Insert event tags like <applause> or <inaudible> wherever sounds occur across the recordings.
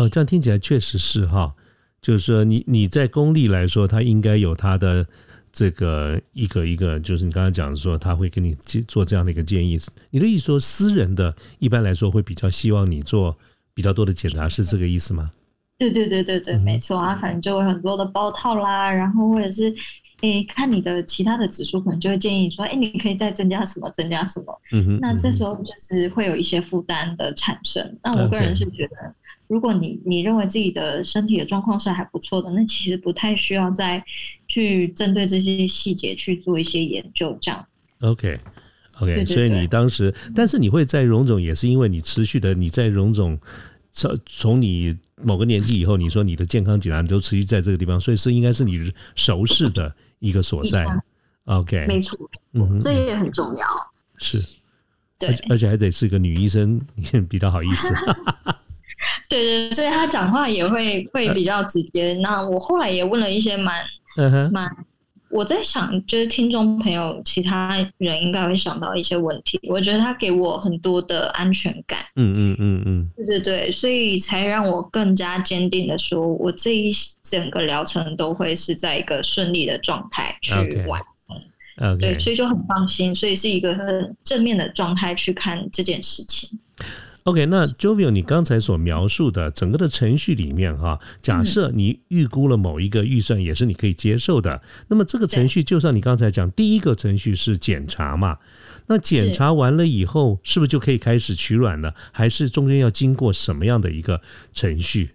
哦，这样听起来确实是哈，就是说你你在公立来说，他应该有他的这个一个一个，就是你刚刚讲说他会给你做这样的一个建议。你的意思说，私人的一般来说会比较希望你做比较多的检查，是这个意思吗？对对对对对，没错啊，可能就会很多的包套啦，然后或者是诶看你的其他的指数，可能就会建议说，哎，你可以再增加什么，增加什么。嗯哼，那这时候就是会有一些负担的产生。那我个人是觉得。如果你你认为自己的身体的状况是还不错的，那其实不太需要再去针对这些细节去做一些研究，这样。OK，OK，所以你当时，但是你会在荣总，也是因为你持续的你在荣总，从从你某个年纪以后，你说你的健康检查都持续在这个地方，所以是应该是你熟识的一个所在。OK，没错，嗯，这也很重要。是，对，而且还得是个女医生，<laughs> 比较好意思。<laughs> 对对，所以他讲话也会会比较直接。那我后来也问了一些蛮蛮，我在想，就是听众朋友，其他人应该会想到一些问题。我觉得他给我很多的安全感。嗯嗯嗯嗯，对对对，所以才让我更加坚定的说，我这一整个疗程都会是在一个顺利的状态去完成。对，所以就很放心，所以是一个很正面的状态去看这件事情。OK，那 Jovio，你刚才所描述的整个的程序里面，哈，假设你预估了某一个预算，也是你可以接受的。那么这个程序，就像你刚才讲，第一个程序是检查嘛？那检查完了以后，是不是就可以开始取卵了？还是中间要经过什么样的一个程序？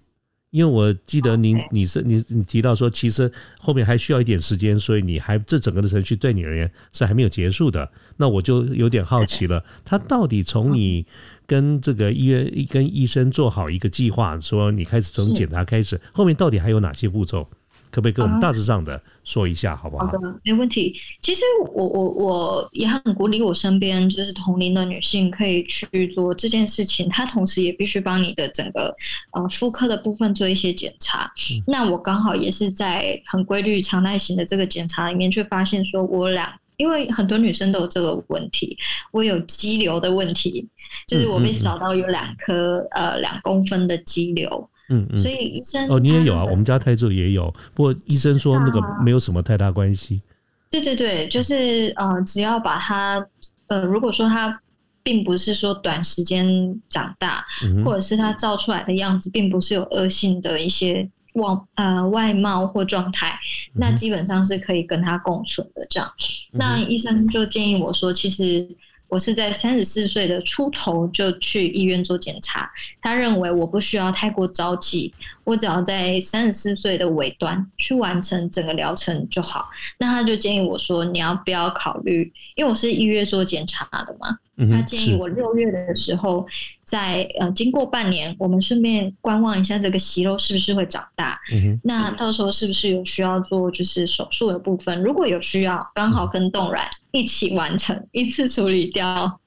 因为我记得您，你是你你提到说，其实后面还需要一点时间，所以你还这整个的程序对你而言是还没有结束的。那我就有点好奇了，他到底从你。跟这个医院跟医生做好一个计划，说你开始从检查开始，后面到底还有哪些步骤？可不可以跟我们大致上的说一下，好不好？好的，没问题。其实我我我也很鼓励我身边就是同龄的女性可以去做这件事情。她同时也必须帮你的整个呃妇科的部分做一些检查。那我刚好也是在很规律、常态型的这个检查里面，却发现说我俩。因为很多女生都有这个问题，我有肌瘤的问题，就是我被扫到有两颗呃两公分的肌瘤，嗯嗯，所以医生哦，你也有啊，我们家泰州也有，不过医生说那个没有什么太大关系。对对对，就是呃，只要把它呃，如果说它并不是说短时间长大，或者是它照出来的样子并不是有恶性的一些。外呃外貌或状态，那基本上是可以跟它共存的。这样，那医生就建议我说，其实我是在三十四岁的出头就去医院做检查。他认为我不需要太过着急，我只要在三十四岁的尾端去完成整个疗程就好。那他就建议我说，你要不要考虑？因为我是一月做检查的嘛，他建议我六月的时候。在呃，经过半年，我们顺便观望一下这个息肉是不是会长大。嗯那到时候是不是有需要做就是手术的部分？如果有需要，刚好跟冻卵一起完成，一次处理掉。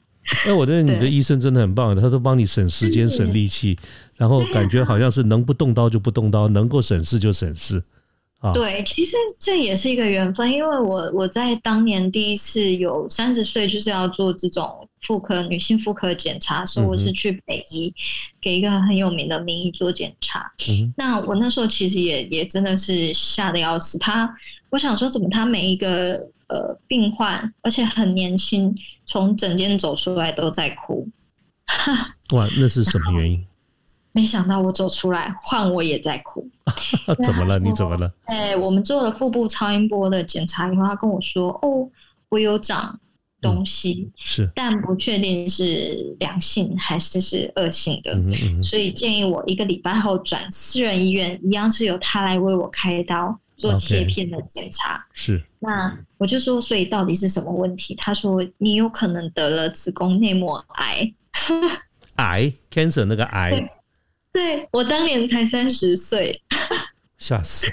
那我觉得你的医生真的很棒，他都帮你省时间、省力气，然后感觉好像是能不动刀就不动刀，能够省事就省事。对，其实这也是一个缘分，因为我我在当年第一次有三十岁就是要做这种妇科女性妇科检查，所以我是去北医给一个很有名的名医做检查。那我那时候其实也也真的是吓得要死，他我想说怎么他每一个呃病患，而且很年轻，从诊间走出来都在哭。<laughs> 哇，那是什么原因？没想到我走出来，换我也在哭。<laughs> 怎么了？你怎么了？哎，我们做了腹部超音波的检查以后，他跟我说：“哦，我有长东西，是，但不确定是良性还是是恶性的，所以建议我一个礼拜后转私人医院，一样是由他来为我开刀做切片的检查。”是。那我就说，所以到底是什么问题？他说：“你有可能得了子宫内膜癌。<laughs> ”癌，cancer 那个癌。对我当年才三十岁，吓死。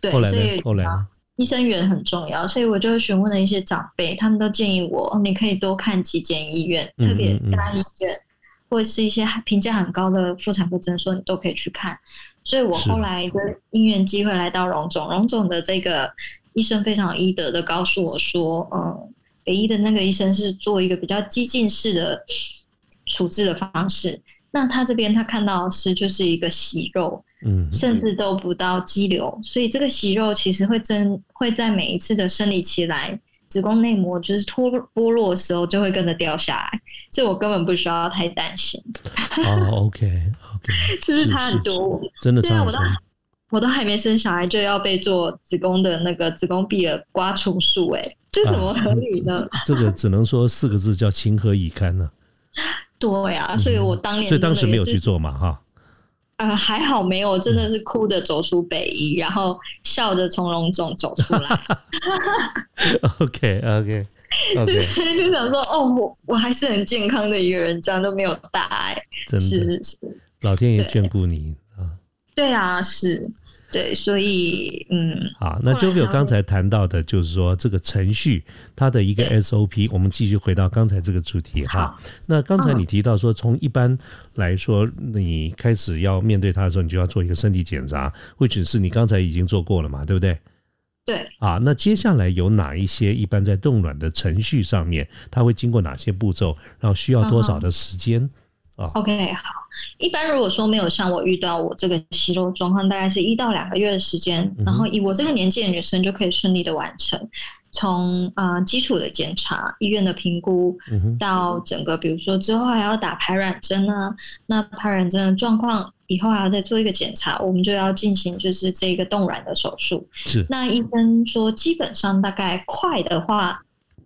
对，后来所以呢？后来呢？医生缘很重要，所以我就询问了一些长辈，他们都建议我，你可以多看几间医院，特别大医院，或者是一些评价很高的妇产科诊所，你都可以去看。所以我后来的因缘机会来到荣总，荣总的这个医生非常医德的告诉我说，嗯，北医的那个医生是做一个比较激进式的处置的方式，那他这边他看到是就是一个息肉。嗯，甚至都不到肌瘤，所以这个息肉其实会增会在每一次的生理期来，子宫内膜就是脱剥落的时候就会跟着掉下来，所以我根本不需要太担心。哦 OK，是不是差很多？真的差很多。我都还没生小孩就要被做子宫的那个子宫壁的刮除术，哎，这怎么合理呢？这个只能说四个字叫情何以堪呢？对啊，所以我当年所以当时没有去做嘛，哈。呃，还好没有，真的是哭着走出北医，然后笑着从容总走出来。<laughs> <laughs> OK OK，对，就想说，哦，我我还是很健康的一个人，这样都没有大碍，真的是是是，老天爷眷顾你啊。对啊，是。对，所以嗯，好，那 Jojo 刚才谈到的，就是说这个程序它的一个 SOP，我们继续回到刚才这个主题哈。那刚才你提到说，从一般来说，你开始要面对它的时候，你就要做一个身体检查，或者是你刚才已经做过了嘛，对不对？对。啊，那接下来有哪一些一般在冻卵的程序上面，它会经过哪些步骤，然后需要多少的时间？啊，OK，好。一般如果说没有像我遇到我这个息肉状况，大概是一到两个月的时间，然后以我这个年纪的女生就可以顺利的完成从呃基础的检查、医院的评估，到整个比如说之后还要打排卵针啊，那排卵针的状况以后还要再做一个检查，我们就要进行就是这个冻卵的手术。是，那医生说基本上大概快的话，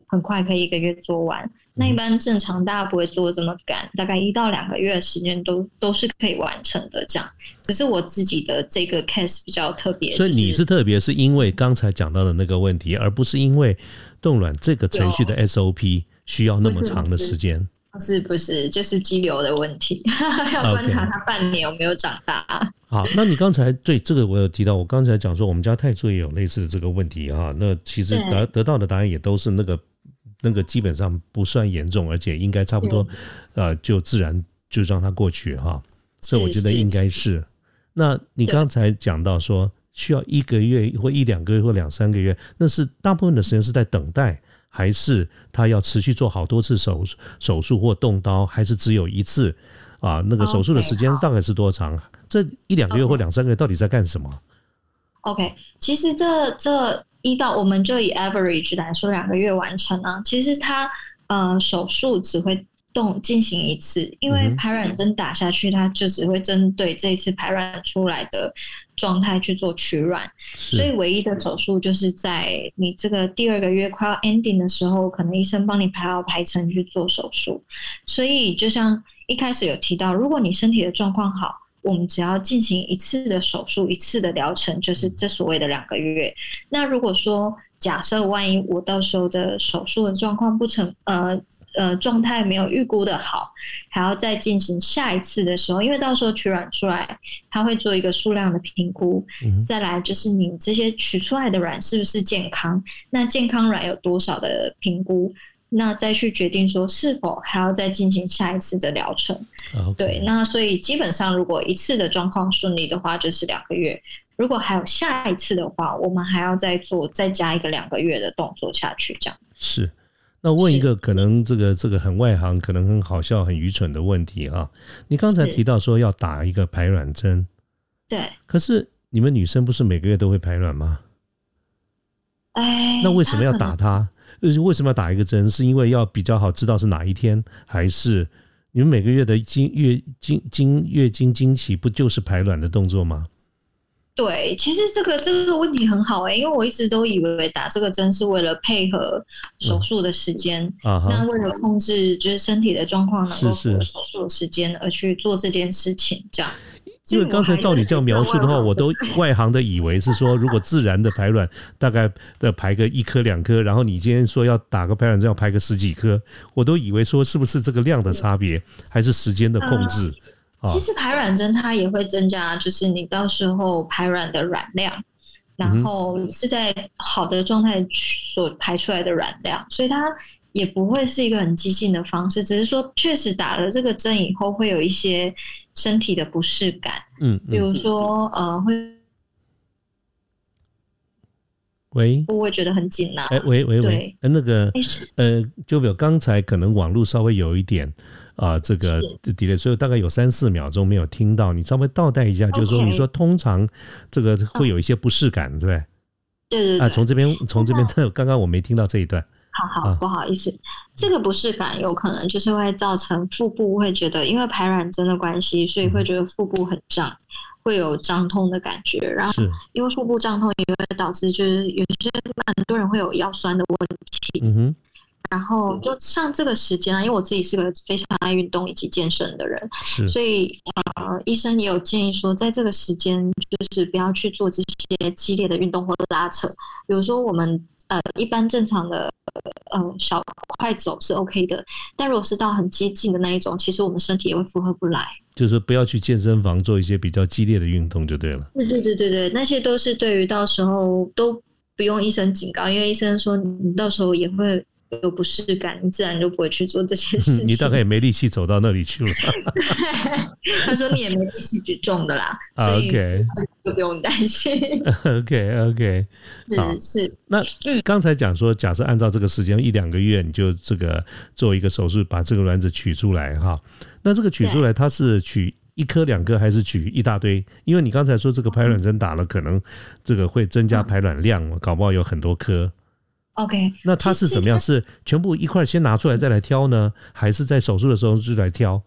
很快可以一个月做完。那一般正常大家不会做这么赶，大概一到两个月的时间都都是可以完成的。这样，只是我自己的这个 case 比较特别。所以你是特别是因为刚才讲到的那个问题，而不是因为冻卵这个程序的 SOP 需要那么长的时间。不是不是，就是肌瘤的问题，<laughs> 要观察它半年有没有长大。好，那你刚才对这个我有提到，我刚才讲说我们家泰铢也有类似的这个问题哈。那其实得得到的答案也都是那个。那个基本上不算严重，而且应该差不多，呃，就自然就让它过去哈。所以我觉得应该是。那你刚才讲到说需要一个月或一两个月或两三个月，那是大部分的时间是在等待，还是他要持续做好多次手手术或动刀，还是只有一次？啊，那个手术的时间大概是多长？这一两个月或两三个月到底在干什么？OK，其实这这。一到我们就以 average 来说，两个月完成啊。其实它呃手术只会动进行一次，因为排卵针打下去，它就只会针对这一次排卵出来的状态去做取卵。所以唯一的手术就是在你这个第二个月快要 ending 的时候，可能医生帮你排好排程去做手术。所以就像一开始有提到，如果你身体的状况好。我们只要进行一次的手术，一次的疗程，就是这所谓的两个月。那如果说假设万一我到时候的手术的状况不成，呃呃状态没有预估的好，还要再进行下一次的时候，因为到时候取卵出来，他会做一个数量的评估，再来就是你这些取出来的卵是不是健康，那健康卵有多少的评估。那再去决定说是否还要再进行下一次的疗程，对。那所以基本上，如果一次的状况顺利的话，就是两个月；如果还有下一次的话，我们还要再做再加一个两个月的动作下去。这样是。那问一个可能这个这个很外行，可能很好笑、很愚蠢的问题啊！你刚才提到说要打一个排卵针，对。可是你们女生不是每个月都会排卵吗？哎，那为什么要打它？就是为什么要打一个针？是因为要比较好知道是哪一天，还是你们每个月的经月经经月经经期不就是排卵的动作吗？对，其实这个这个问题很好哎，因为我一直都以为打这个针是为了配合手术的时间，那为了控制就是身体的状况能够符合手术的时间而去做这件事情，这样。因为刚才照你这样描述的话，我都外行的以为是说，如果自然的排卵大概的排个一颗两颗，然后你今天说要打个排卵针要排个十几颗，我都以为说是不是这个量的差别，还是时间的控制其实排卵针它也会增加，就是你到时候排卵的卵量，然后是在好的状态所排出来的卵量，所以它也不会是一个很激进的方式，只是说确实打了这个针以后会有一些身体的不适感，嗯，比如说呃会。喂，我也觉得很紧呐。哎，喂喂喂，呃，那个，呃，就有刚才可能网络稍微有一点啊，这个 delay，所以大概有三四秒钟没有听到，你稍微倒带一下，就是说，你说通常这个会有一些不适感，对不对？对对啊，从这边从这边，这 <laughs> 刚刚我没听到这一段。好好，不好意思，这个不适感有可能就是会造成腹部会觉得，因为排卵针的关系，所以会觉得腹部很胀。会有胀痛的感觉，然后因为腹部胀痛也会导致，就是有些蛮多人会有腰酸的问题。嗯哼，然后就像这个时间啊，因为我自己是个非常爱运动以及健身的人，是，所以呃，医生也有建议说，在这个时间就是不要去做这些激烈的运动或者拉扯，比如说我们。呃，一般正常的呃小快走是 OK 的，但如果是到很激进的那一种，其实我们身体也会负荷不来。就是不要去健身房做一些比较激烈的运动就对了。对对对对对，那些都是对于到时候都不用医生警告，因为医生说你到时候也会。有不适感，你自然就不会去做这些事情。<laughs> 你大概也没力气走到那里去了。<laughs> 他说你也没力气举重的啦，所以就不用担心。<laughs> OK OK，是是。那刚才讲说，假设按照这个时间一两个月，你就这个做一个手术，把这个卵子取出来哈。那这个取出来，它是取一颗两颗，还是取一大堆？因为你刚才说这个排卵针打了，可能这个会增加排卵量，搞不好有很多颗。OK，那它是怎么样？是全部一块先拿出来再来挑呢，还是在手术的时候就来挑？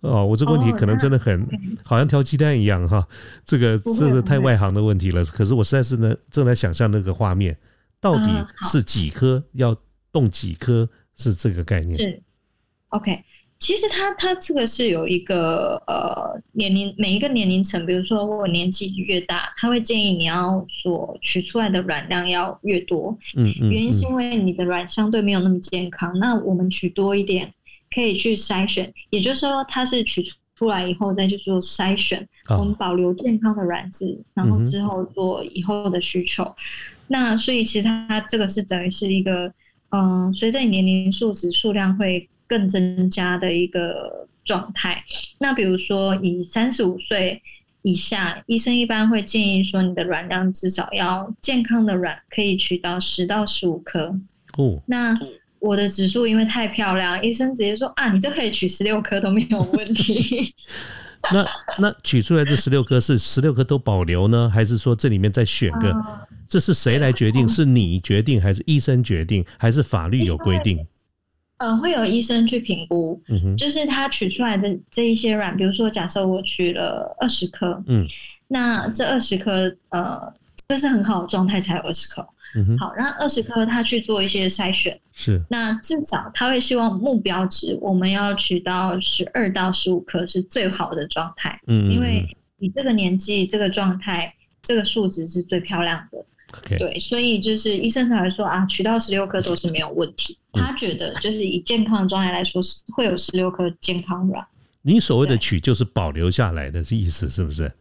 哦，我这个问题可能真的很好像挑鸡蛋一样哈。这个这是太外行的问题了。可是我实在是呢正在想象那个画面，到底是几颗要动几颗是这个概念？是 OK。其实它它这个是有一个呃年龄每一个年龄层，比如说我年纪越大，他会建议你要所取出来的卵量要越多。嗯嗯。原因是因为你的卵相对没有那么健康，那我们取多一点可以去筛选，也就是说它是取出来以后再去做筛选，我们保留健康的卵子，然后之后做以后的需求。那所以其实它这个是等于是一个嗯，随着你年龄数值数量会。更增加的一个状态。那比如说，以三十五岁以下，医生一般会建议说，你的卵量至少要健康的卵可以取到十到十五颗。哦，那我的指数因为太漂亮，医生直接说啊，你这可以取十六颗都没有问题。<laughs> 那那取出来这十六颗是十六颗都保留呢，还是说这里面再选个？这是谁来决定？是你决定，还是医生决定，还是法律有规定？呃，会有医生去评估，就是他取出来的这一些卵，比如说，假设我取了二十颗，嗯，那这二十颗，呃，这是很好的状态才有二十颗，嗯好，然后二十颗他去做一些筛选，是，那至少他会希望目标值我们要取到十二到十五颗是最好的状态，嗯，因为你这个年纪这个状态这个数值是最漂亮的。对，所以就是医生才会说啊，取到十六颗都是没有问题。他觉得就是以健康的状态来说，是会有十六颗健康卵。你所谓的取就是保留下来的是意思，是不是？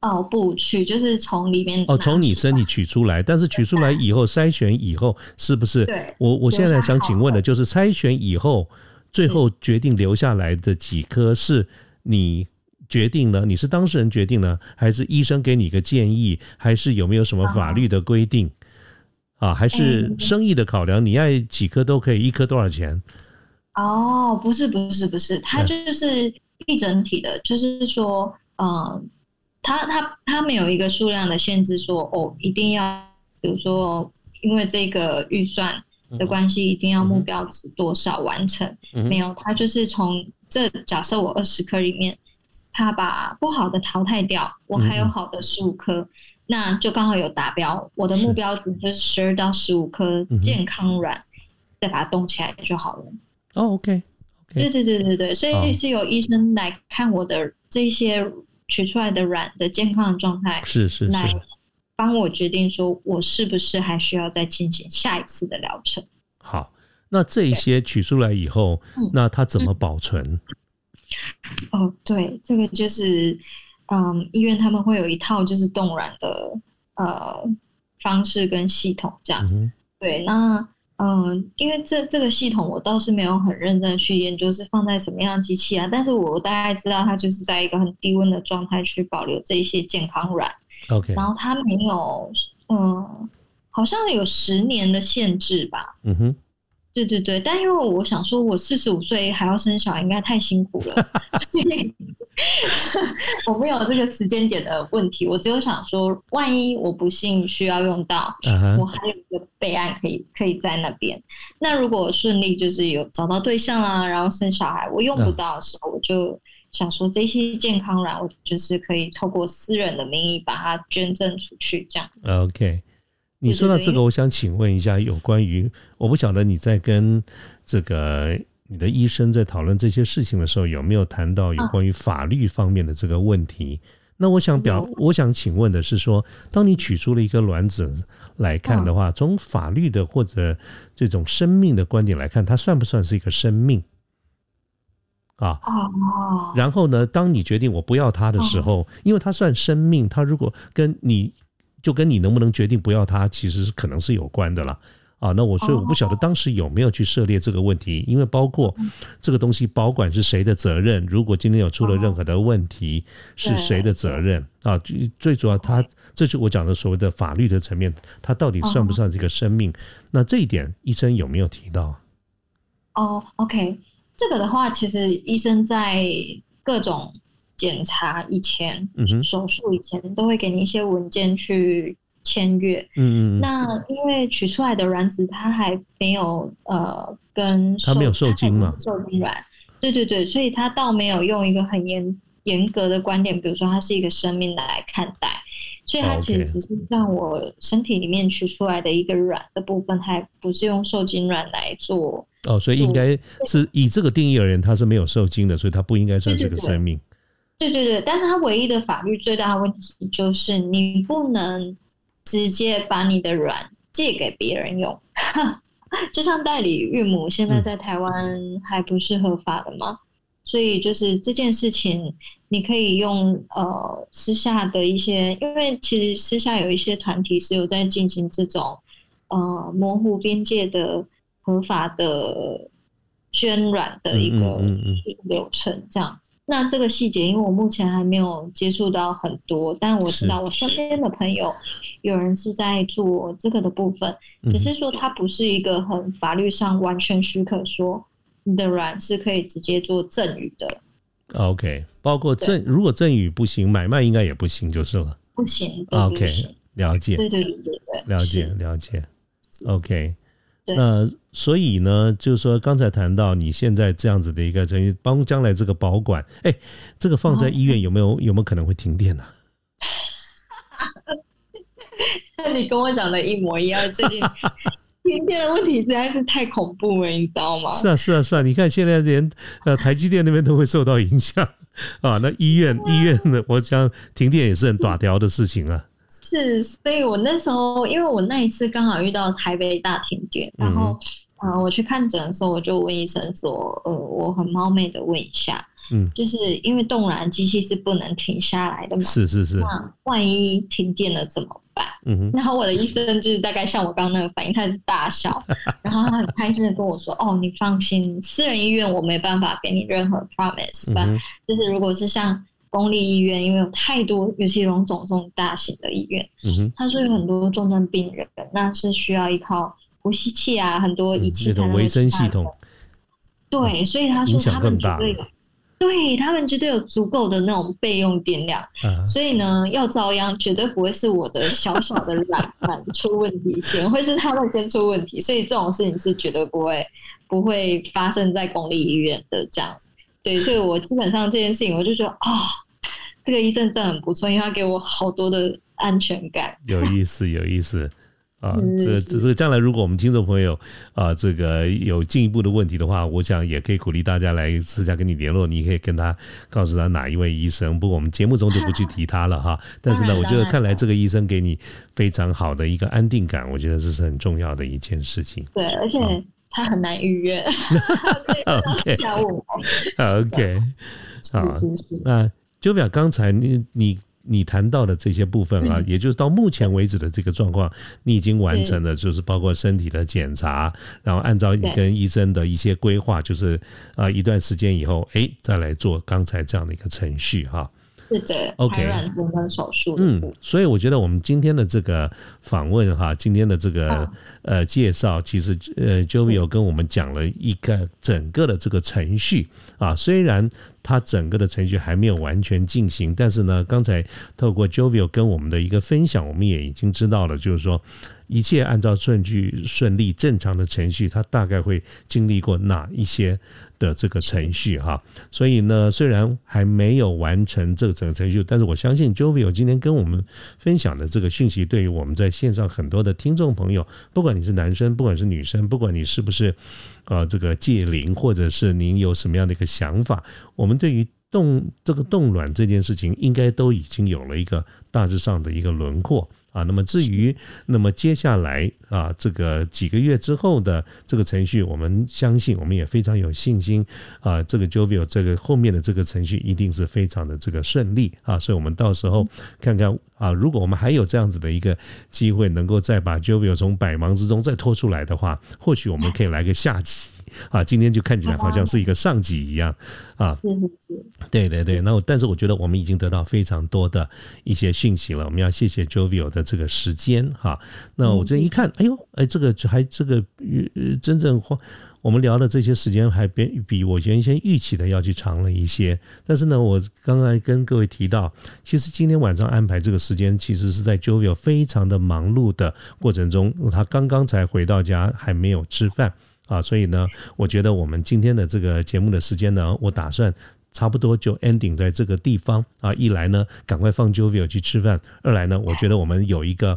哦，不取就是从里面哦，从你身体取出来，但是取出来以后筛选以后，是不是？对，我我现在想请问的就是筛选以后，最后决定留下来的几颗是你。决定呢？你是当事人决定呢，还是医生给你一个建议？还是有没有什么法律的规定？啊，还是生意的考量？你爱几颗都可以，一颗多少钱？哦，不是，不是，不是，它就是一整体的，就是说，嗯，它它它没有一个数量的限制，说哦，一定要，比如说，因为这个预算的关系，一定要目标值多少完成？没有，它就是从这假设我二十颗里面。它把不好的淘汰掉，我还有好的十五颗，那就刚好有达标。我的目标值就是十二到十五颗健康卵，再把它冻起来就好了。哦，OK，对对对对对，所以是由医生来看我的这些取出来的卵的健康的状态，是是来帮我决定说我是不是还需要再进行下一次的疗程。好，那这一些取出来以后，那它怎么保存？哦，对，这个就是嗯，医院他们会有一套就是冻卵的呃方式跟系统这样。对，那嗯，因为这这个系统我倒是没有很认真去研究是放在什么样的机器啊，但是我大概知道它就是在一个很低温的状态去保留这一些健康卵。OK，然后它没有嗯。好像有十年的限制吧。嗯哼，对对对，但因为我想说，我四十五岁还要生小孩，应该太辛苦了。<laughs> 我没有这个时间点的问题，我只有想说，万一我不幸需要用到，我还有一个备案可以可以在那边。那如果顺利就是有找到对象啊，然后生小孩，我用不到的时候，我就想说这些健康软，我就是可以透过私人的名义把它捐赠出去，这样。OK。你说到这个，我想请问一下，有关于我不晓得你在跟这个你的医生在讨论这些事情的时候，有没有谈到有关于法律方面的这个问题？那我想表，我想请问的是说，当你取出了一个卵子来看的话，从法律的或者这种生命的观点来看，它算不算是一个生命？啊，然后呢，当你决定我不要它的时候，因为它算生命，它如果跟你。就跟你能不能决定不要它，其实是可能是有关的啦啊。那我所以我不晓得当时有没有去涉猎这个问题，因为包括这个东西保管是谁的责任，如果今天有出了任何的问题，是谁的责任啊？最最主要，它这是我讲的所谓的法律的层面，它到底算不算这个生命？那这一点医生有没有提到？哦，OK，这个的话，其实医生在各种。检查以前，嗯手术以前都会给你一些文件去签约。嗯嗯。那因为取出来的卵子它还没有呃跟它没有受精嘛，受精卵。对对对，所以它倒没有用一个很严严格的观点，比如说它是一个生命来看待。所以它其实只是像我身体里面取出来的一个卵的部分，还不是用受精卵来做。哦，所以应该是以这个定义而言，它是没有受精的，所以它不应该算是个生命。对对对，但是它唯一的法律最大的问题就是你不能直接把你的卵借给别人用，<laughs> 就像代理孕母现在在台湾还不是合法的嘛，所以就是这件事情你可以用呃私下的一些，因为其实私下有一些团体是有在进行这种呃模糊边界的合法的捐卵的一个一个流程这样。那这个细节，因为我目前还没有接触到很多，但我知道我身边的朋友有人是在做这个的部分，只是说它不是一个很法律上完全许可说你的软是可以直接做赠与的。OK，包括赠如果赠与不行，买卖应该也不行就是了。不行。OK，了解。对对对对对，了解了解。OK。那所以呢，就是说刚才谈到你现在这样子的一个，等于帮将来这个保管，哎，这个放在医院有没有有没有可能会停电呢？那 <laughs> 你跟我讲的一模一样，最近 <laughs> 停电的问题实在是太恐怖了，你知道吗？是啊，是啊，是啊，你看现在连呃台积电那边都会受到影响啊，那医院医院的，我想停电也是很短条的事情啊。是，所以我那时候，因为我那一次刚好遇到台北大停电，然后，呃，我去看诊的时候，我就问医生说，呃，我很冒昧的问一下，嗯，就是因为冻卵机器是不能停下来的嘛，是是是，那万一停电了怎么办？嗯哼然后我的医生就是大概像我刚刚那个反应，他是大笑，然后他很开心的跟我说，<laughs> 哦，你放心，私人医院我没办法给你任何 promise，吧，就是如果是像。公立医院因为有太多，尤其荣总这种大型的医院，嗯哼，他说有很多重症病人，那是需要依靠呼吸器啊，很多仪器才能维生系统。对，所以他说他们绝对有，对他们绝对有足够的那种备用电量。所以呢，要遭殃，绝对不会是我的小小的软板出问题先，会是他们先出问题。所以这种事情是绝对不会不会发生在公立医院的这样。对，所以我基本上这件事情，我就觉得啊，这个医生真的很不错，因为他给我好多的安全感。有意思，有意思啊！<laughs> 这只是将来如果我们听众朋友啊，这个有进一步的问题的话，我想也可以鼓励大家来私下跟你联络，你可以跟他告诉他哪一位医生。不过我们节目中就不去提他了哈。<laughs> 但是呢，我觉得看来这个医生给你非常好的一个安定感，我觉得这是很重要的一件事情。对，而且。他很难预约。<laughs> OK，下午。<laughs> OK，好，那就表刚才你你。你谈到的这些部分啊，也就是到目前为止的这个状况，你已经完成了，就是包括身体的检查，然后按照你跟医生的一些规划，就是啊一段时间以后，哎，再来做刚才这样的一个程序哈。是的，OK，软针跟手术。嗯，所以我觉得我们今天的这个访问哈，今天的这个呃介绍，其实呃 Jovio 跟我们讲了一个整个的这个程序啊，虽然它整个的程序还没有完全进行，但是呢，刚才透过 Jovio 跟我们的一个分享，我们也已经知道了，就是说一切按照顺序顺利正常的程序，它大概会经历过哪一些。的这个程序哈，所以呢，虽然还没有完成这个整个程序，但是我相信 Jovio 今天跟我们分享的这个讯息，对于我们在线上很多的听众朋友，不管你是男生，不管是女生，不管你是不是呃这个戒龄，或者是您有什么样的一个想法，我们对于冻这个冻卵这件事情，应该都已经有了一个大致上的一个轮廓。啊，那么至于那么接下来啊，这个几个月之后的这个程序，我们相信，我们也非常有信心啊，这个 Jovio 这个后面的这个程序一定是非常的这个顺利啊，所以我们到时候看看啊，如果我们还有这样子的一个机会，能够再把 Jovio 从百忙之中再拖出来的话，或许我们可以来个下集。啊，今天就看起来好像是一个上级一样啊。是是是，对对对。那但是我觉得我们已经得到非常多的一些讯息了。我们要谢谢 Jovio 的这个时间哈。那我这一看，哎呦，哎，这个还这个呃，真正我们聊的这些时间还比比我原先预期的要去长了一些。但是呢，我刚才跟各位提到，其实今天晚上安排这个时间，其实是在 Jovio 非常的忙碌的过程中，他刚刚才回到家，还没有吃饭。啊，所以呢，我觉得我们今天的这个节目的时间呢，我打算差不多就 ending 在这个地方啊。一来呢，赶快放 Jovio 去吃饭；二来呢，我觉得我们有一个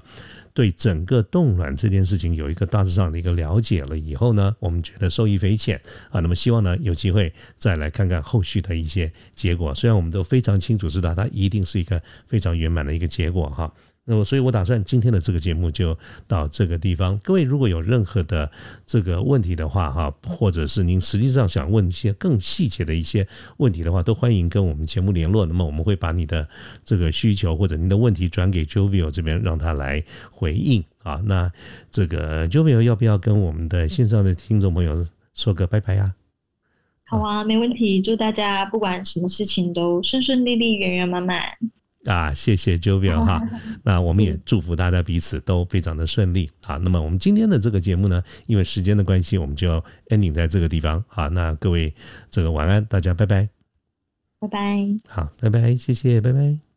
对整个冻卵这件事情有一个大致上的一个了解了以后呢，我们觉得受益匪浅啊。那么希望呢，有机会再来看看后续的一些结果。虽然我们都非常清楚知道它一定是一个非常圆满的一个结果哈。那么，所以我打算今天的这个节目就到这个地方。各位如果有任何的这个问题的话，哈，或者是您实际上想问一些更细节的一些问题的话，都欢迎跟我们节目联络。那么，我们会把你的这个需求或者您的问题转给 Jovio 这边，让他来回应啊。那这个 Jovio 要不要跟我们的线上的听众朋友说个拜拜呀？好啊，没问题。祝大家不管什么事情都顺顺利利、圆圆满满。啊，谢谢 Jovio 哈，<laughs> 那我们也祝福大家彼此都非常的顺利啊。那么我们今天的这个节目呢，因为时间的关系，我们就 ending 在这个地方啊。那各位这个晚安，大家拜拜，拜拜，好，拜拜，谢谢，拜拜。